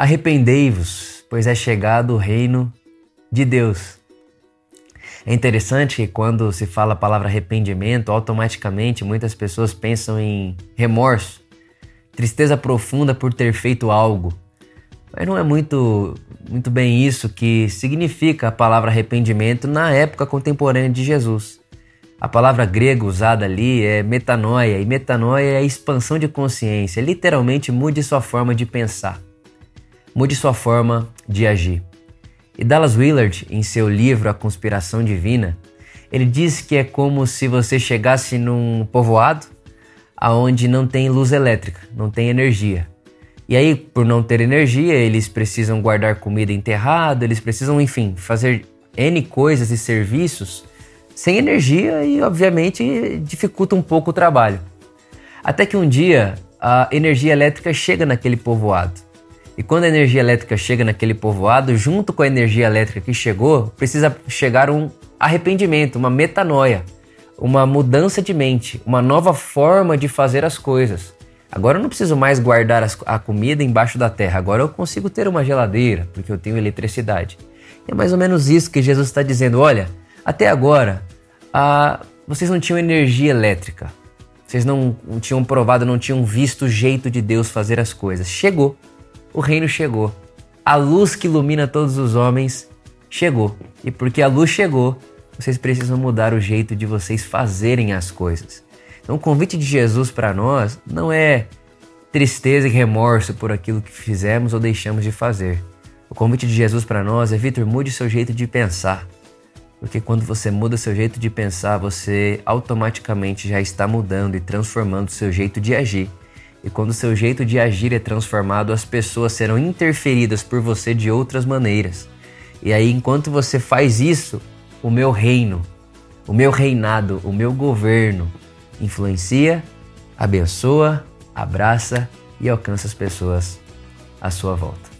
Arrependei-vos, pois é chegado o reino de Deus. É interessante que quando se fala a palavra arrependimento, automaticamente muitas pessoas pensam em remorso, tristeza profunda por ter feito algo. Mas não é muito, muito bem isso que significa a palavra arrependimento na época contemporânea de Jesus. A palavra grega usada ali é metanoia, e metanoia é expansão de consciência, literalmente mude sua forma de pensar, mude sua forma de agir. E Dallas Willard, em seu livro A Conspiração Divina, ele diz que é como se você chegasse num povoado aonde não tem luz elétrica, não tem energia. E aí, por não ter energia, eles precisam guardar comida enterrada, eles precisam, enfim, fazer N coisas e serviços sem energia e, obviamente, dificulta um pouco o trabalho. Até que um dia a energia elétrica chega naquele povoado. E quando a energia elétrica chega naquele povoado, junto com a energia elétrica que chegou, precisa chegar um arrependimento, uma metanoia, uma mudança de mente, uma nova forma de fazer as coisas. Agora eu não preciso mais guardar a comida embaixo da terra, agora eu consigo ter uma geladeira, porque eu tenho eletricidade. E é mais ou menos isso que Jesus está dizendo: olha, até agora ah, vocês não tinham energia elétrica, vocês não, não tinham provado, não tinham visto o jeito de Deus fazer as coisas. Chegou, o reino chegou. A luz que ilumina todos os homens chegou. E porque a luz chegou, vocês precisam mudar o jeito de vocês fazerem as coisas. Então, o convite de Jesus para nós não é tristeza e remorso por aquilo que fizemos ou deixamos de fazer. O convite de Jesus para nós é: Vitor, mude seu jeito de pensar. Porque quando você muda seu jeito de pensar, você automaticamente já está mudando e transformando seu jeito de agir. E quando seu jeito de agir é transformado, as pessoas serão interferidas por você de outras maneiras. E aí, enquanto você faz isso, o meu reino, o meu reinado, o meu governo influencia, abençoa, abraça e alcança as pessoas à sua volta.